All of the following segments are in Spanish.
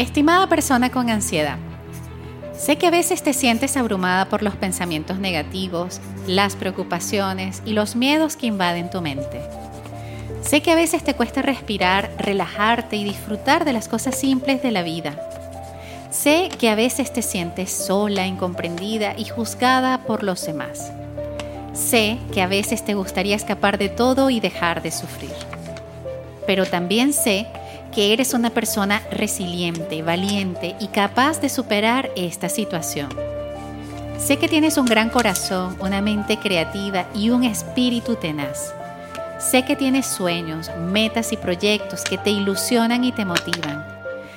Estimada persona con ansiedad, sé que a veces te sientes abrumada por los pensamientos negativos, las preocupaciones y los miedos que invaden tu mente. Sé que a veces te cuesta respirar, relajarte y disfrutar de las cosas simples de la vida. Sé que a veces te sientes sola, incomprendida y juzgada por los demás. Sé que a veces te gustaría escapar de todo y dejar de sufrir. Pero también sé que eres una persona resiliente, valiente y capaz de superar esta situación. Sé que tienes un gran corazón, una mente creativa y un espíritu tenaz. Sé que tienes sueños, metas y proyectos que te ilusionan y te motivan.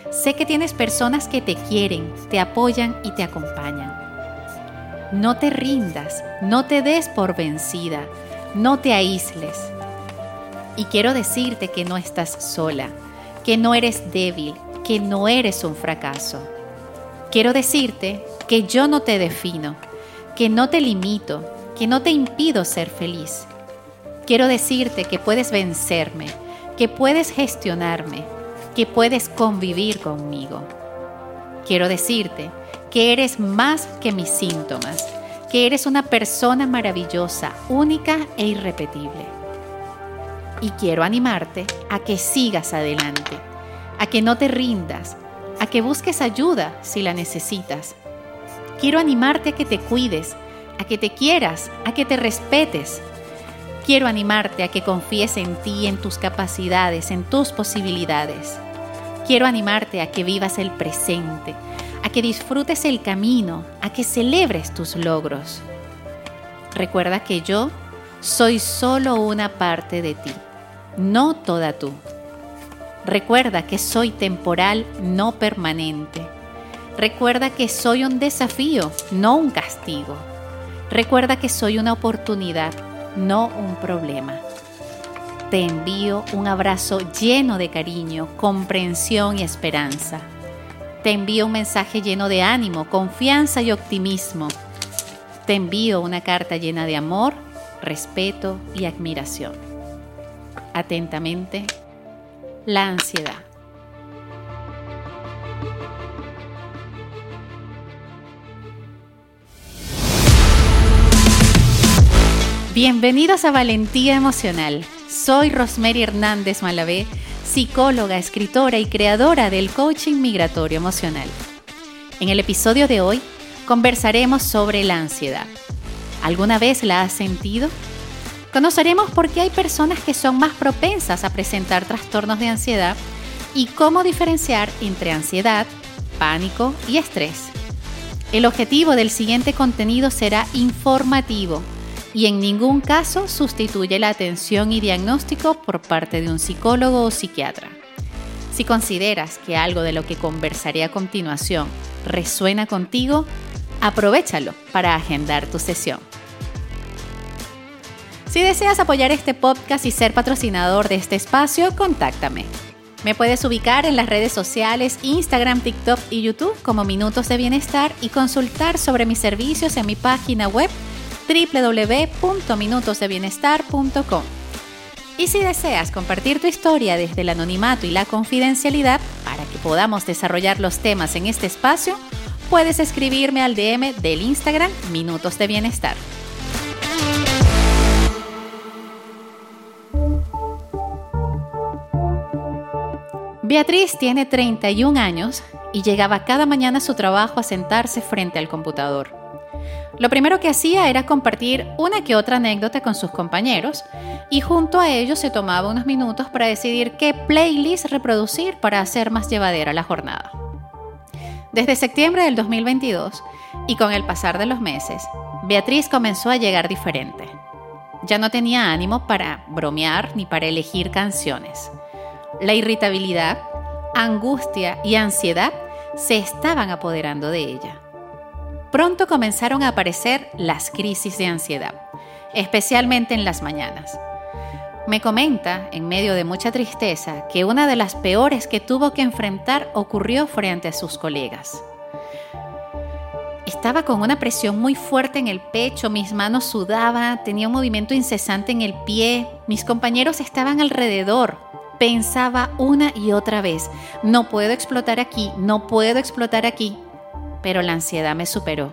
Sé que tienes personas que te quieren, te apoyan y te acompañan. No te rindas, no te des por vencida, no te aísles. Y quiero decirte que no estás sola que no eres débil, que no eres un fracaso. Quiero decirte que yo no te defino, que no te limito, que no te impido ser feliz. Quiero decirte que puedes vencerme, que puedes gestionarme, que puedes convivir conmigo. Quiero decirte que eres más que mis síntomas, que eres una persona maravillosa, única e irrepetible y quiero animarte a que sigas adelante, a que no te rindas, a que busques ayuda si la necesitas. Quiero animarte a que te cuides, a que te quieras, a que te respetes. Quiero animarte a que confíes en ti, en tus capacidades, en tus posibilidades. Quiero animarte a que vivas el presente, a que disfrutes el camino, a que celebres tus logros. Recuerda que yo soy solo una parte de ti no toda tú. Recuerda que soy temporal, no permanente. Recuerda que soy un desafío, no un castigo. Recuerda que soy una oportunidad, no un problema. Te envío un abrazo lleno de cariño, comprensión y esperanza. Te envío un mensaje lleno de ánimo, confianza y optimismo. Te envío una carta llena de amor, respeto y admiración. Atentamente, la ansiedad. Bienvenidos a Valentía Emocional. Soy Rosemary Hernández Malavé, psicóloga, escritora y creadora del coaching migratorio emocional. En el episodio de hoy conversaremos sobre la ansiedad. ¿Alguna vez la has sentido? Conoceremos por qué hay personas que son más propensas a presentar trastornos de ansiedad y cómo diferenciar entre ansiedad, pánico y estrés. El objetivo del siguiente contenido será informativo y en ningún caso sustituye la atención y diagnóstico por parte de un psicólogo o psiquiatra. Si consideras que algo de lo que conversaré a continuación resuena contigo, aprovechalo para agendar tu sesión. Si deseas apoyar este podcast y ser patrocinador de este espacio, contáctame. Me puedes ubicar en las redes sociales Instagram, TikTok y YouTube como Minutos de Bienestar y consultar sobre mis servicios en mi página web www.minutosdebienestar.com. Y si deseas compartir tu historia desde el anonimato y la confidencialidad para que podamos desarrollar los temas en este espacio, puedes escribirme al DM del Instagram Minutos de Bienestar. Beatriz tiene 31 años y llegaba cada mañana a su trabajo a sentarse frente al computador. Lo primero que hacía era compartir una que otra anécdota con sus compañeros y junto a ellos se tomaba unos minutos para decidir qué playlist reproducir para hacer más llevadera la jornada. Desde septiembre del 2022 y con el pasar de los meses, Beatriz comenzó a llegar diferente. Ya no tenía ánimo para bromear ni para elegir canciones. La irritabilidad, angustia y ansiedad se estaban apoderando de ella. Pronto comenzaron a aparecer las crisis de ansiedad, especialmente en las mañanas. Me comenta, en medio de mucha tristeza, que una de las peores que tuvo que enfrentar ocurrió frente a sus colegas. Estaba con una presión muy fuerte en el pecho, mis manos sudaban, tenía un movimiento incesante en el pie, mis compañeros estaban alrededor, Pensaba una y otra vez, no puedo explotar aquí, no puedo explotar aquí. Pero la ansiedad me superó.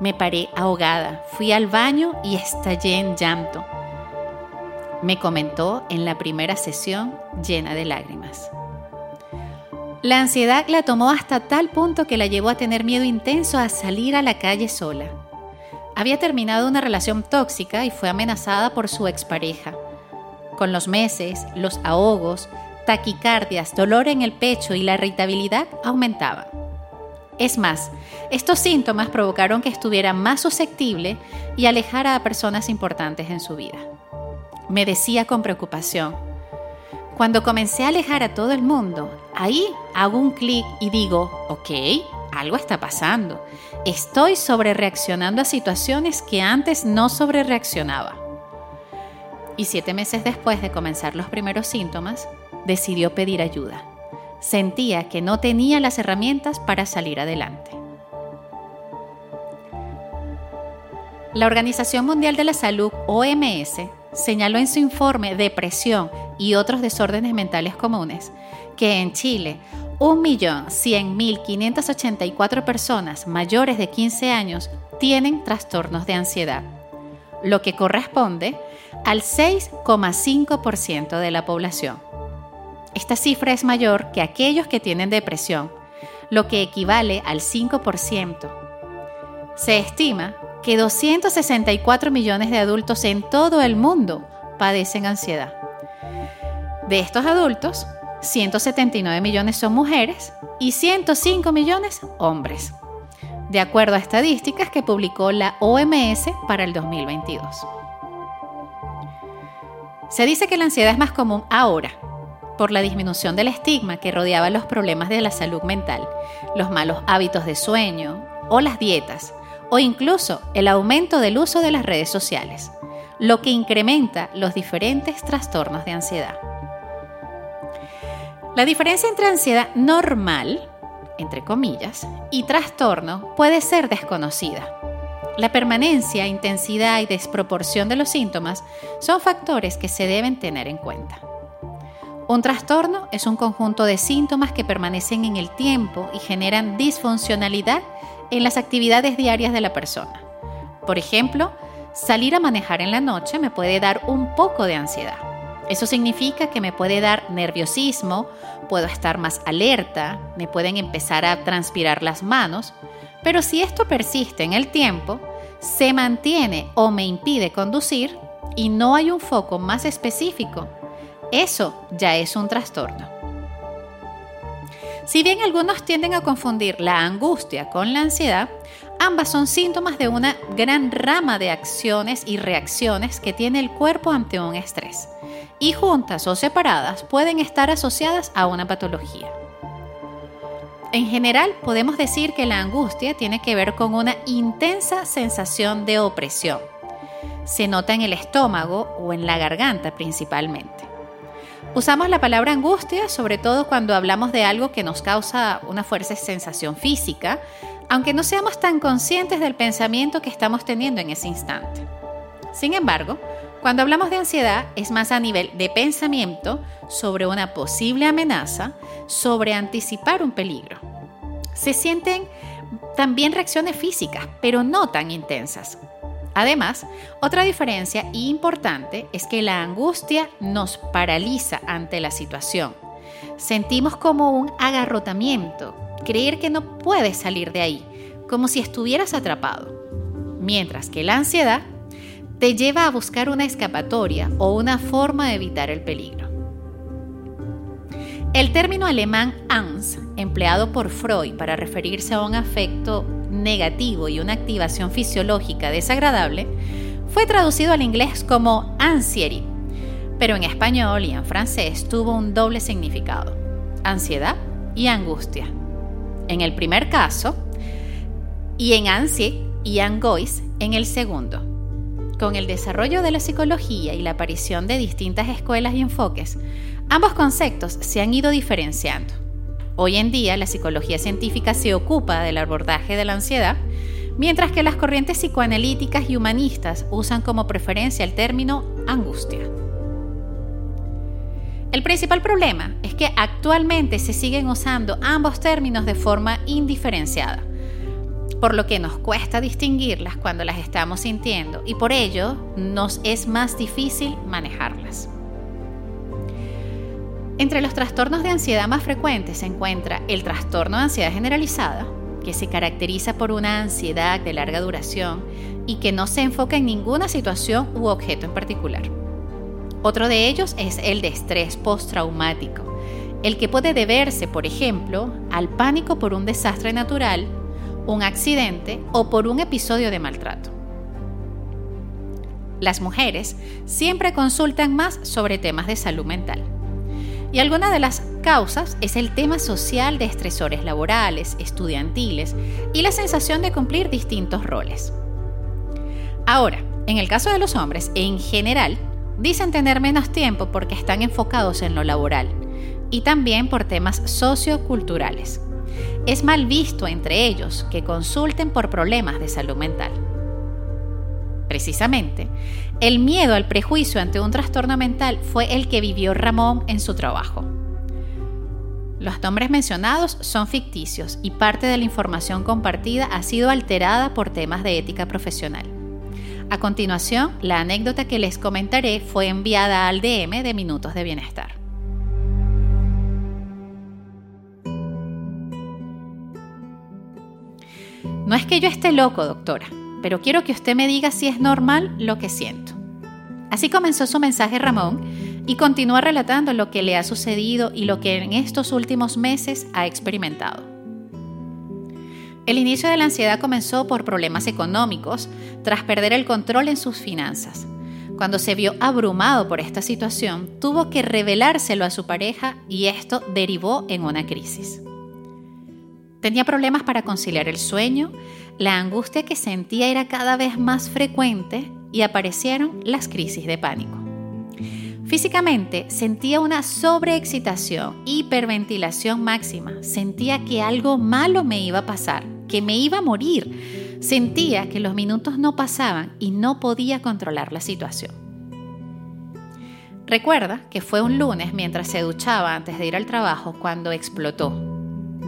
Me paré ahogada, fui al baño y estallé en llanto. Me comentó en la primera sesión llena de lágrimas. La ansiedad la tomó hasta tal punto que la llevó a tener miedo intenso a salir a la calle sola. Había terminado una relación tóxica y fue amenazada por su expareja. Con los meses, los ahogos, taquicardias, dolor en el pecho y la irritabilidad aumentaban. Es más, estos síntomas provocaron que estuviera más susceptible y alejara a personas importantes en su vida. Me decía con preocupación, cuando comencé a alejar a todo el mundo, ahí hago un clic y digo, ok, algo está pasando. Estoy sobrereaccionando a situaciones que antes no sobrereaccionaba. Y siete meses después de comenzar los primeros síntomas, decidió pedir ayuda. Sentía que no tenía las herramientas para salir adelante. La Organización Mundial de la Salud, OMS, señaló en su informe Depresión y otros desórdenes mentales comunes que en Chile 1.100.584 personas mayores de 15 años tienen trastornos de ansiedad, lo que corresponde al 6,5% de la población. Esta cifra es mayor que aquellos que tienen depresión, lo que equivale al 5%. Se estima que 264 millones de adultos en todo el mundo padecen ansiedad. De estos adultos, 179 millones son mujeres y 105 millones hombres, de acuerdo a estadísticas que publicó la OMS para el 2022. Se dice que la ansiedad es más común ahora, por la disminución del estigma que rodeaba los problemas de la salud mental, los malos hábitos de sueño o las dietas, o incluso el aumento del uso de las redes sociales, lo que incrementa los diferentes trastornos de ansiedad. La diferencia entre ansiedad normal, entre comillas, y trastorno puede ser desconocida. La permanencia, intensidad y desproporción de los síntomas son factores que se deben tener en cuenta. Un trastorno es un conjunto de síntomas que permanecen en el tiempo y generan disfuncionalidad en las actividades diarias de la persona. Por ejemplo, salir a manejar en la noche me puede dar un poco de ansiedad. Eso significa que me puede dar nerviosismo, puedo estar más alerta, me pueden empezar a transpirar las manos, pero si esto persiste en el tiempo, se mantiene o me impide conducir y no hay un foco más específico, eso ya es un trastorno. Si bien algunos tienden a confundir la angustia con la ansiedad, ambas son síntomas de una gran rama de acciones y reacciones que tiene el cuerpo ante un estrés y juntas o separadas pueden estar asociadas a una patología. En general, podemos decir que la angustia tiene que ver con una intensa sensación de opresión. Se nota en el estómago o en la garganta principalmente. Usamos la palabra angustia sobre todo cuando hablamos de algo que nos causa una fuerte sensación física, aunque no seamos tan conscientes del pensamiento que estamos teniendo en ese instante. Sin embargo, cuando hablamos de ansiedad es más a nivel de pensamiento sobre una posible amenaza, sobre anticipar un peligro. Se sienten también reacciones físicas, pero no tan intensas. Además, otra diferencia importante es que la angustia nos paraliza ante la situación. Sentimos como un agarrotamiento, creer que no puedes salir de ahí, como si estuvieras atrapado. Mientras que la ansiedad te lleva a buscar una escapatoria o una forma de evitar el peligro. El término alemán Angst, empleado por Freud para referirse a un afecto negativo y una activación fisiológica desagradable, fue traducido al inglés como anxiety, pero en español y en francés tuvo un doble significado, ansiedad y angustia. En el primer caso, y en ansie y angois en el segundo. Con el desarrollo de la psicología y la aparición de distintas escuelas y enfoques, ambos conceptos se han ido diferenciando. Hoy en día la psicología científica se ocupa del abordaje de la ansiedad, mientras que las corrientes psicoanalíticas y humanistas usan como preferencia el término angustia. El principal problema es que actualmente se siguen usando ambos términos de forma indiferenciada, por lo que nos cuesta distinguirlas cuando las estamos sintiendo y por ello nos es más difícil manejarlas. Entre los trastornos de ansiedad más frecuentes se encuentra el trastorno de ansiedad generalizada, que se caracteriza por una ansiedad de larga duración y que no se enfoca en ninguna situación u objeto en particular. Otro de ellos es el de estrés postraumático, el que puede deberse, por ejemplo, al pánico por un desastre natural, un accidente o por un episodio de maltrato. Las mujeres siempre consultan más sobre temas de salud mental. Y alguna de las causas es el tema social de estresores laborales, estudiantiles y la sensación de cumplir distintos roles. Ahora, en el caso de los hombres, en general, Dicen tener menos tiempo porque están enfocados en lo laboral y también por temas socioculturales. Es mal visto entre ellos que consulten por problemas de salud mental. Precisamente, el miedo al prejuicio ante un trastorno mental fue el que vivió Ramón en su trabajo. Los nombres mencionados son ficticios y parte de la información compartida ha sido alterada por temas de ética profesional. A continuación, la anécdota que les comentaré fue enviada al DM de Minutos de Bienestar. No es que yo esté loco, doctora, pero quiero que usted me diga si es normal lo que siento. Así comenzó su mensaje Ramón y continúa relatando lo que le ha sucedido y lo que en estos últimos meses ha experimentado. El inicio de la ansiedad comenzó por problemas económicos, tras perder el control en sus finanzas. Cuando se vio abrumado por esta situación, tuvo que revelárselo a su pareja y esto derivó en una crisis. Tenía problemas para conciliar el sueño, la angustia que sentía era cada vez más frecuente y aparecieron las crisis de pánico. Físicamente sentía una sobreexcitación, hiperventilación máxima, sentía que algo malo me iba a pasar, que me iba a morir, sentía que los minutos no pasaban y no podía controlar la situación. Recuerda que fue un lunes mientras se duchaba antes de ir al trabajo cuando explotó.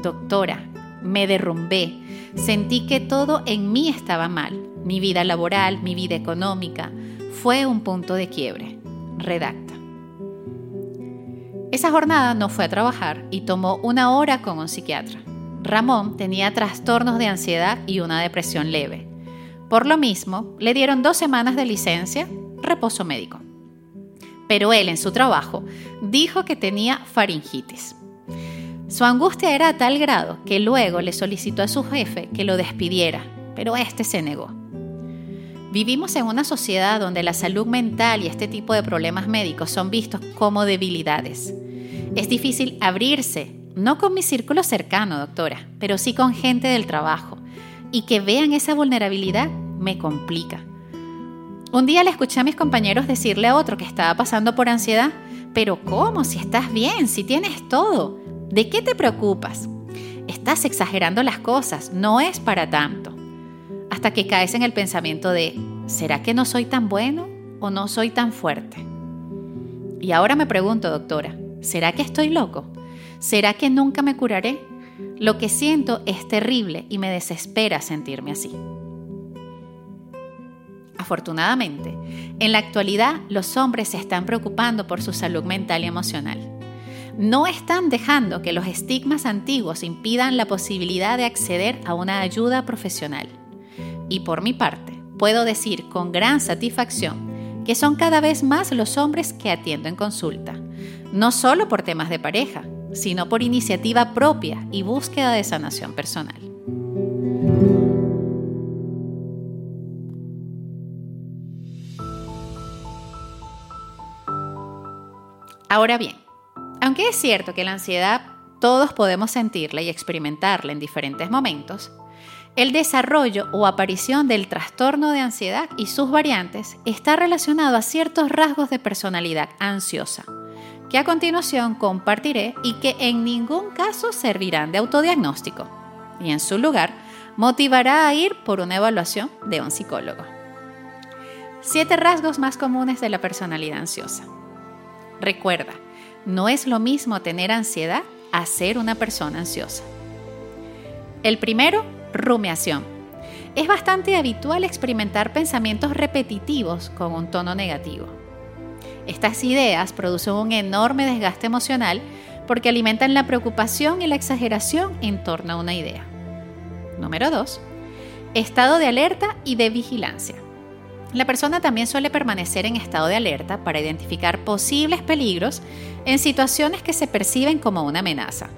Doctora, me derrumbé, sentí que todo en mí estaba mal, mi vida laboral, mi vida económica, fue un punto de quiebre. Redacta. Esa jornada no fue a trabajar y tomó una hora con un psiquiatra. Ramón tenía trastornos de ansiedad y una depresión leve. Por lo mismo, le dieron dos semanas de licencia, reposo médico. Pero él en su trabajo dijo que tenía faringitis. Su angustia era a tal grado que luego le solicitó a su jefe que lo despidiera, pero este se negó. Vivimos en una sociedad donde la salud mental y este tipo de problemas médicos son vistos como debilidades. Es difícil abrirse, no con mi círculo cercano, doctora, pero sí con gente del trabajo. Y que vean esa vulnerabilidad me complica. Un día le escuché a mis compañeros decirle a otro que estaba pasando por ansiedad, pero ¿cómo? Si estás bien, si tienes todo, ¿de qué te preocupas? Estás exagerando las cosas, no es para tanto hasta que caes en el pensamiento de, ¿será que no soy tan bueno o no soy tan fuerte? Y ahora me pregunto, doctora, ¿será que estoy loco? ¿Será que nunca me curaré? Lo que siento es terrible y me desespera sentirme así. Afortunadamente, en la actualidad los hombres se están preocupando por su salud mental y emocional. No están dejando que los estigmas antiguos impidan la posibilidad de acceder a una ayuda profesional. Y por mi parte, puedo decir con gran satisfacción que son cada vez más los hombres que atiendo en consulta, no solo por temas de pareja, sino por iniciativa propia y búsqueda de sanación personal. Ahora bien, aunque es cierto que la ansiedad todos podemos sentirla y experimentarla en diferentes momentos, el desarrollo o aparición del trastorno de ansiedad y sus variantes está relacionado a ciertos rasgos de personalidad ansiosa, que a continuación compartiré y que en ningún caso servirán de autodiagnóstico, y en su lugar motivará a ir por una evaluación de un psicólogo. Siete rasgos más comunes de la personalidad ansiosa. Recuerda, No es lo mismo tener ansiedad a ser una persona ansiosa. El primero, rumiación. Es bastante habitual experimentar pensamientos repetitivos con un tono negativo. Estas ideas producen un enorme desgaste emocional porque alimentan la preocupación y la exageración en torno a una idea. Número 2. Estado de alerta y de vigilancia. La persona también suele permanecer en estado de alerta para identificar posibles peligros en situaciones que se perciben como una amenaza,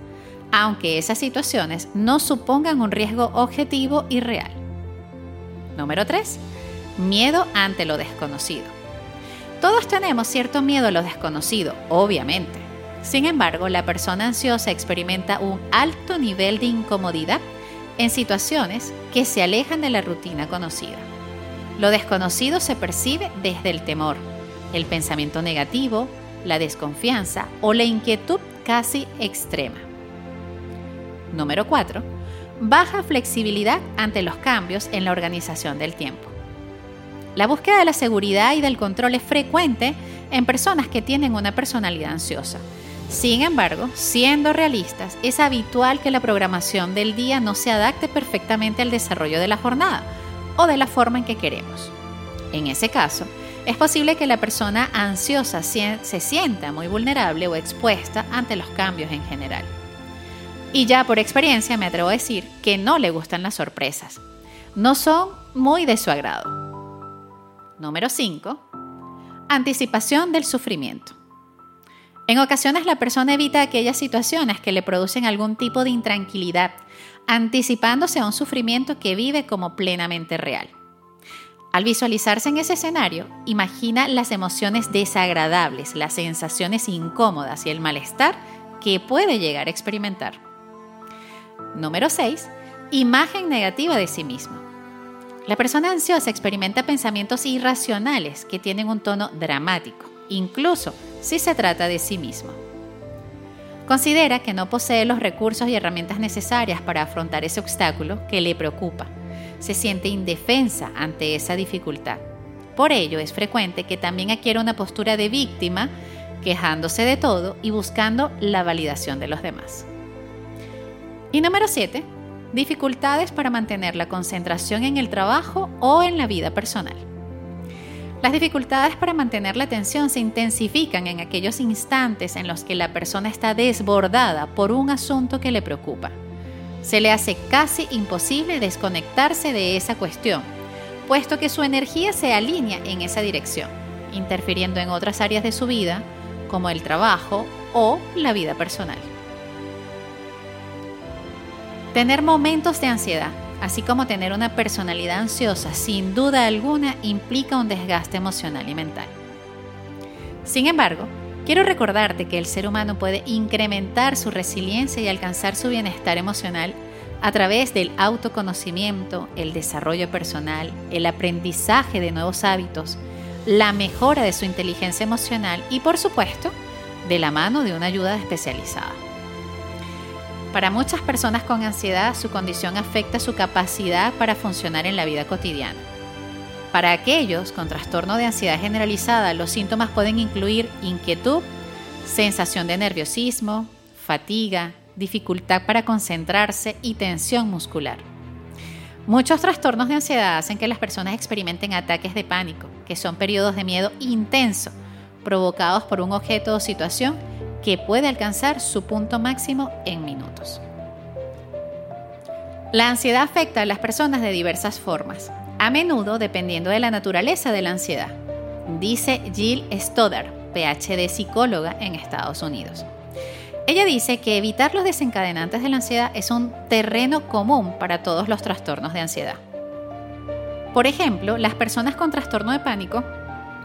aunque esas situaciones no supongan un riesgo objetivo y real. Número 3. Miedo ante lo desconocido. Todos tenemos cierto miedo a lo desconocido, obviamente. Sin embargo, la persona ansiosa experimenta un alto nivel de incomodidad en situaciones que se alejan de la rutina conocida. Lo desconocido se percibe desde el temor, el pensamiento negativo, la desconfianza o la inquietud casi extrema. Número 4. Baja flexibilidad ante los cambios en la organización del tiempo. La búsqueda de la seguridad y del control es frecuente en personas que tienen una personalidad ansiosa. Sin embargo, siendo realistas, es habitual que la programación del día no se adapte perfectamente al desarrollo de la jornada o de la forma en que queremos. En ese caso, es posible que la persona ansiosa se sienta muy vulnerable o expuesta ante los cambios en general. Y ya por experiencia me atrevo a decir que no le gustan las sorpresas. No son muy de su agrado. Número 5. Anticipación del sufrimiento. En ocasiones la persona evita aquellas situaciones que le producen algún tipo de intranquilidad, anticipándose a un sufrimiento que vive como plenamente real. Al visualizarse en ese escenario, imagina las emociones desagradables, las sensaciones incómodas y el malestar que puede llegar a experimentar. Número 6. Imagen negativa de sí mismo. La persona ansiosa experimenta pensamientos irracionales que tienen un tono dramático, incluso si se trata de sí mismo. Considera que no posee los recursos y herramientas necesarias para afrontar ese obstáculo que le preocupa. Se siente indefensa ante esa dificultad. Por ello es frecuente que también adquiera una postura de víctima, quejándose de todo y buscando la validación de los demás. Y número 7. Dificultades para mantener la concentración en el trabajo o en la vida personal. Las dificultades para mantener la atención se intensifican en aquellos instantes en los que la persona está desbordada por un asunto que le preocupa. Se le hace casi imposible desconectarse de esa cuestión, puesto que su energía se alinea en esa dirección, interfiriendo en otras áreas de su vida, como el trabajo o la vida personal. Tener momentos de ansiedad así como tener una personalidad ansiosa, sin duda alguna implica un desgaste emocional y mental. Sin embargo, quiero recordarte que el ser humano puede incrementar su resiliencia y alcanzar su bienestar emocional a través del autoconocimiento, el desarrollo personal, el aprendizaje de nuevos hábitos, la mejora de su inteligencia emocional y, por supuesto, de la mano de una ayuda especializada. Para muchas personas con ansiedad, su condición afecta su capacidad para funcionar en la vida cotidiana. Para aquellos con trastorno de ansiedad generalizada, los síntomas pueden incluir inquietud, sensación de nerviosismo, fatiga, dificultad para concentrarse y tensión muscular. Muchos trastornos de ansiedad hacen que las personas experimenten ataques de pánico, que son periodos de miedo intenso provocados por un objeto o situación que puede alcanzar su punto máximo en minutos. La ansiedad afecta a las personas de diversas formas, a menudo dependiendo de la naturaleza de la ansiedad, dice Jill Stoddard, PhD psicóloga en Estados Unidos. Ella dice que evitar los desencadenantes de la ansiedad es un terreno común para todos los trastornos de ansiedad. Por ejemplo, las personas con trastorno de pánico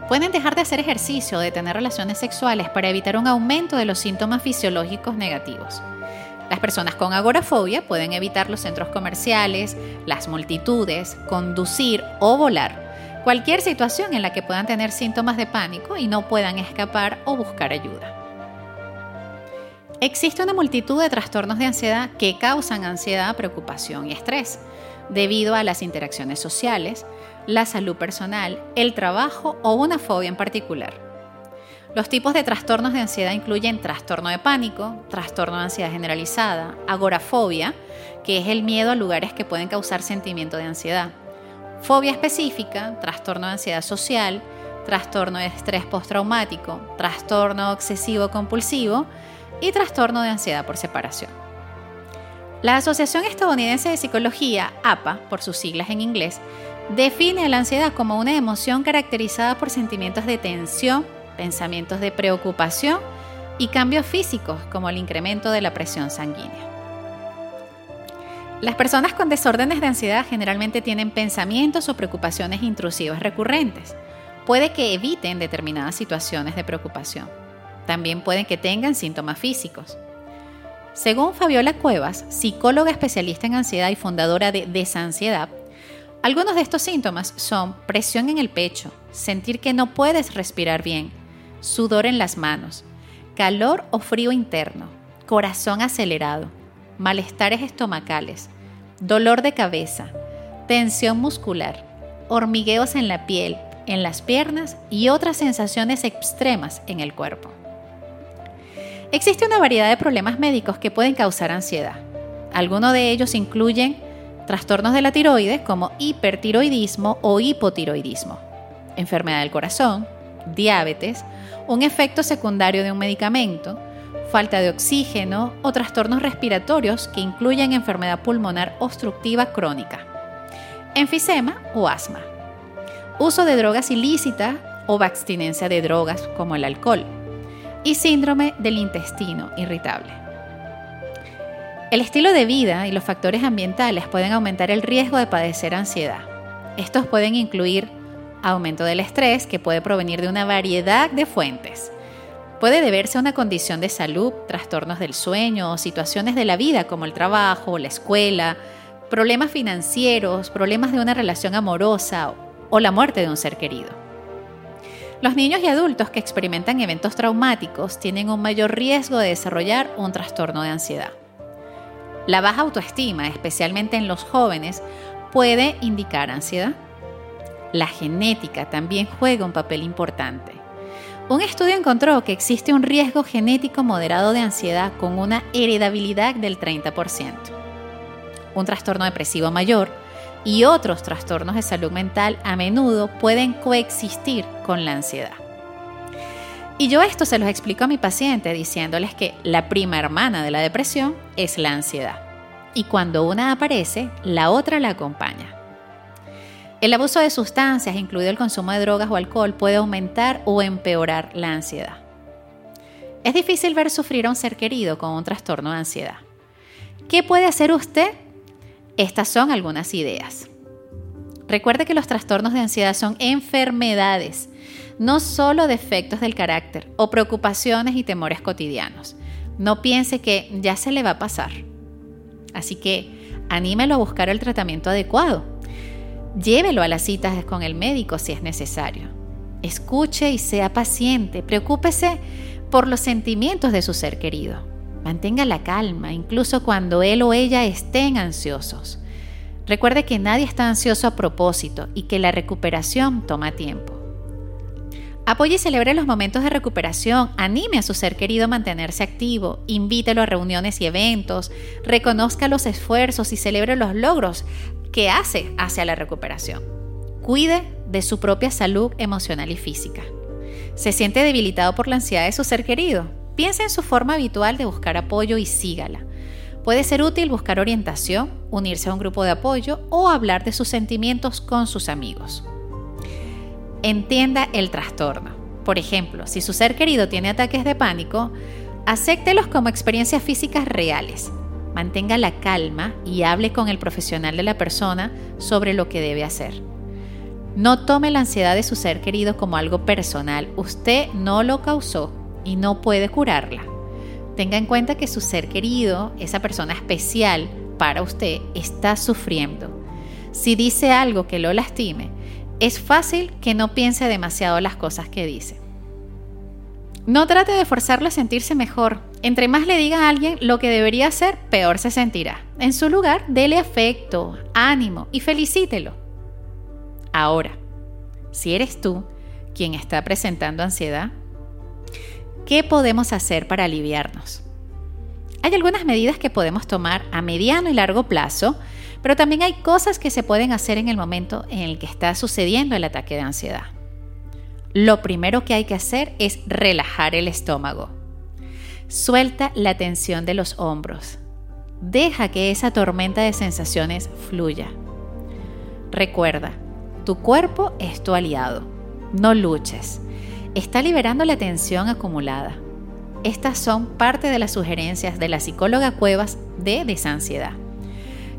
Pueden dejar de hacer ejercicio o de tener relaciones sexuales para evitar un aumento de los síntomas fisiológicos negativos. Las personas con agorafobia pueden evitar los centros comerciales, las multitudes, conducir o volar. Cualquier situación en la que puedan tener síntomas de pánico y no puedan escapar o buscar ayuda. Existe una multitud de trastornos de ansiedad que causan ansiedad, preocupación y estrés, debido a las interacciones sociales, la salud personal, el trabajo o una fobia en particular. Los tipos de trastornos de ansiedad incluyen trastorno de pánico, trastorno de ansiedad generalizada, agorafobia, que es el miedo a lugares que pueden causar sentimiento de ansiedad, fobia específica, trastorno de ansiedad social, trastorno de estrés postraumático, trastorno obsesivo compulsivo y trastorno de ansiedad por separación. La Asociación Estadounidense de Psicología, APA, por sus siglas en inglés, define la ansiedad como una emoción caracterizada por sentimientos de tensión, pensamientos de preocupación y cambios físicos como el incremento de la presión sanguínea. Las personas con desórdenes de ansiedad generalmente tienen pensamientos o preocupaciones intrusivas recurrentes. Puede que eviten determinadas situaciones de preocupación. También pueden que tengan síntomas físicos. Según Fabiola Cuevas, psicóloga especialista en ansiedad y fundadora de Desansiedad, algunos de estos síntomas son presión en el pecho, sentir que no puedes respirar bien, sudor en las manos, calor o frío interno, corazón acelerado, malestares estomacales, dolor de cabeza, tensión muscular, hormigueos en la piel, en las piernas y otras sensaciones extremas en el cuerpo. Existe una variedad de problemas médicos que pueden causar ansiedad. Algunos de ellos incluyen trastornos de la tiroides como hipertiroidismo o hipotiroidismo, enfermedad del corazón, diabetes, un efecto secundario de un medicamento, falta de oxígeno o trastornos respiratorios que incluyen enfermedad pulmonar obstructiva crónica, enfisema o asma, uso de drogas ilícitas o abstinencia de drogas como el alcohol y síndrome del intestino irritable. El estilo de vida y los factores ambientales pueden aumentar el riesgo de padecer ansiedad. Estos pueden incluir aumento del estrés, que puede provenir de una variedad de fuentes. Puede deberse a una condición de salud, trastornos del sueño o situaciones de la vida como el trabajo, la escuela, problemas financieros, problemas de una relación amorosa o la muerte de un ser querido. Los niños y adultos que experimentan eventos traumáticos tienen un mayor riesgo de desarrollar un trastorno de ansiedad. La baja autoestima, especialmente en los jóvenes, puede indicar ansiedad. La genética también juega un papel importante. Un estudio encontró que existe un riesgo genético moderado de ansiedad con una heredabilidad del 30%. Un trastorno depresivo mayor y otros trastornos de salud mental a menudo pueden coexistir con la ansiedad. Y yo esto se los explico a mi paciente diciéndoles que la prima hermana de la depresión es la ansiedad. Y cuando una aparece, la otra la acompaña. El abuso de sustancias, incluido el consumo de drogas o alcohol, puede aumentar o empeorar la ansiedad. Es difícil ver sufrir a un ser querido con un trastorno de ansiedad. ¿Qué puede hacer usted? Estas son algunas ideas. Recuerde que los trastornos de ansiedad son enfermedades no solo defectos del carácter o preocupaciones y temores cotidianos. No piense que ya se le va a pasar. Así que anímelo a buscar el tratamiento adecuado. Llévelo a las citas con el médico si es necesario. Escuche y sea paciente. Preocúpese por los sentimientos de su ser querido. Mantenga la calma, incluso cuando él o ella estén ansiosos. Recuerde que nadie está ansioso a propósito y que la recuperación toma tiempo. Apoye y celebre los momentos de recuperación, anime a su ser querido a mantenerse activo, invítelo a reuniones y eventos, reconozca los esfuerzos y celebre los logros que hace hacia la recuperación. Cuide de su propia salud emocional y física. ¿Se siente debilitado por la ansiedad de su ser querido? Piense en su forma habitual de buscar apoyo y sígala. Puede ser útil buscar orientación, unirse a un grupo de apoyo o hablar de sus sentimientos con sus amigos. Entienda el trastorno. Por ejemplo, si su ser querido tiene ataques de pánico, acéptelos como experiencias físicas reales. Mantenga la calma y hable con el profesional de la persona sobre lo que debe hacer. No tome la ansiedad de su ser querido como algo personal. Usted no lo causó y no puede curarla. Tenga en cuenta que su ser querido, esa persona especial para usted, está sufriendo. Si dice algo que lo lastime, es fácil que no piense demasiado las cosas que dice. No trate de forzarlo a sentirse mejor. Entre más le diga a alguien lo que debería hacer, peor se sentirá. En su lugar, dele afecto, ánimo y felicítelo. Ahora, si eres tú quien está presentando ansiedad, ¿qué podemos hacer para aliviarnos? Hay algunas medidas que podemos tomar a mediano y largo plazo, pero también hay cosas que se pueden hacer en el momento en el que está sucediendo el ataque de ansiedad. Lo primero que hay que hacer es relajar el estómago. Suelta la tensión de los hombros. Deja que esa tormenta de sensaciones fluya. Recuerda, tu cuerpo es tu aliado. No luches. Está liberando la tensión acumulada. Estas son parte de las sugerencias de la psicóloga Cuevas de desansiedad.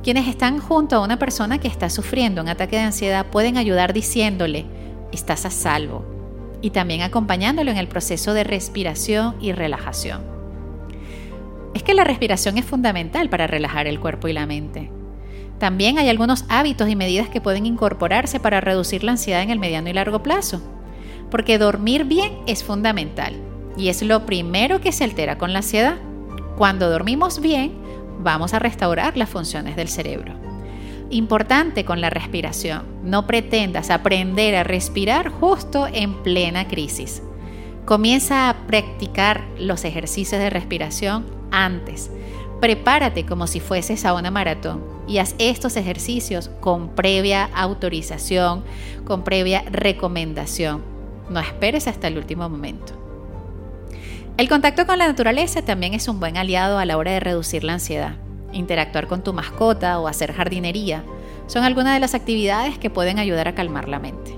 Quienes están junto a una persona que está sufriendo un ataque de ansiedad pueden ayudar diciéndole, estás a salvo, y también acompañándolo en el proceso de respiración y relajación que la respiración es fundamental para relajar el cuerpo y la mente. También hay algunos hábitos y medidas que pueden incorporarse para reducir la ansiedad en el mediano y largo plazo, porque dormir bien es fundamental y es lo primero que se altera con la ansiedad. Cuando dormimos bien, vamos a restaurar las funciones del cerebro. Importante con la respiración, no pretendas aprender a respirar justo en plena crisis. Comienza a practicar los ejercicios de respiración antes. Prepárate como si fueses a una maratón y haz estos ejercicios con previa autorización, con previa recomendación. No esperes hasta el último momento. El contacto con la naturaleza también es un buen aliado a la hora de reducir la ansiedad. Interactuar con tu mascota o hacer jardinería son algunas de las actividades que pueden ayudar a calmar la mente.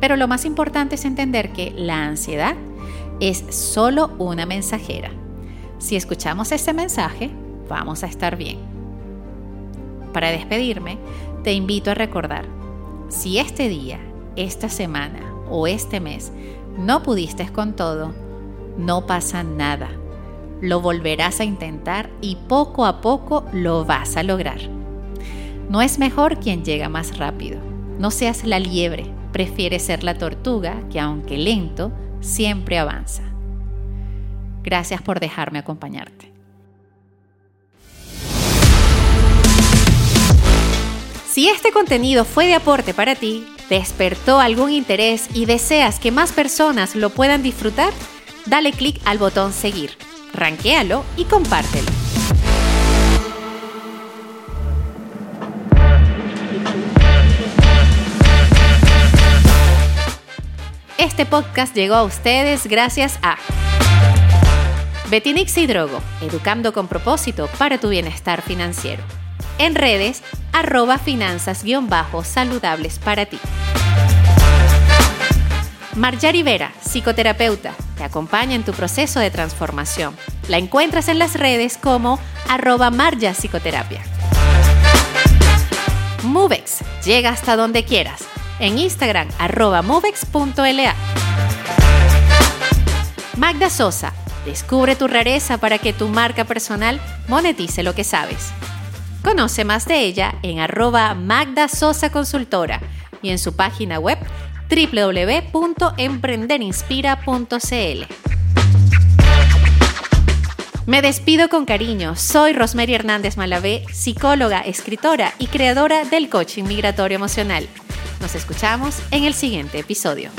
Pero lo más importante es entender que la ansiedad es solo una mensajera. Si escuchamos este mensaje, vamos a estar bien. Para despedirme, te invito a recordar, si este día, esta semana o este mes no pudiste con todo, no pasa nada. Lo volverás a intentar y poco a poco lo vas a lograr. No es mejor quien llega más rápido. No seas la liebre, prefiere ser la tortuga que aunque lento, siempre avanza. Gracias por dejarme acompañarte. Si este contenido fue de aporte para ti, despertó algún interés y deseas que más personas lo puedan disfrutar, dale clic al botón seguir, ranquéalo y compártelo. Este podcast llegó a ustedes gracias a Betinix y Drogo, educando con propósito para tu bienestar financiero. En redes, arroba finanzas-saludables para ti. Marjari Vera, psicoterapeuta, te acompaña en tu proceso de transformación. La encuentras en las redes como arroba Marja Psicoterapia. Movex, llega hasta donde quieras. En Instagram, arroba movex.la. Magda Sosa, Descubre tu rareza para que tu marca personal monetice lo que sabes. Conoce más de ella en arroba Magda Sosa Consultora y en su página web www.emprenderinspira.cl. Me despido con cariño. Soy Rosemary Hernández Malavé, psicóloga, escritora y creadora del coaching migratorio emocional. Nos escuchamos en el siguiente episodio.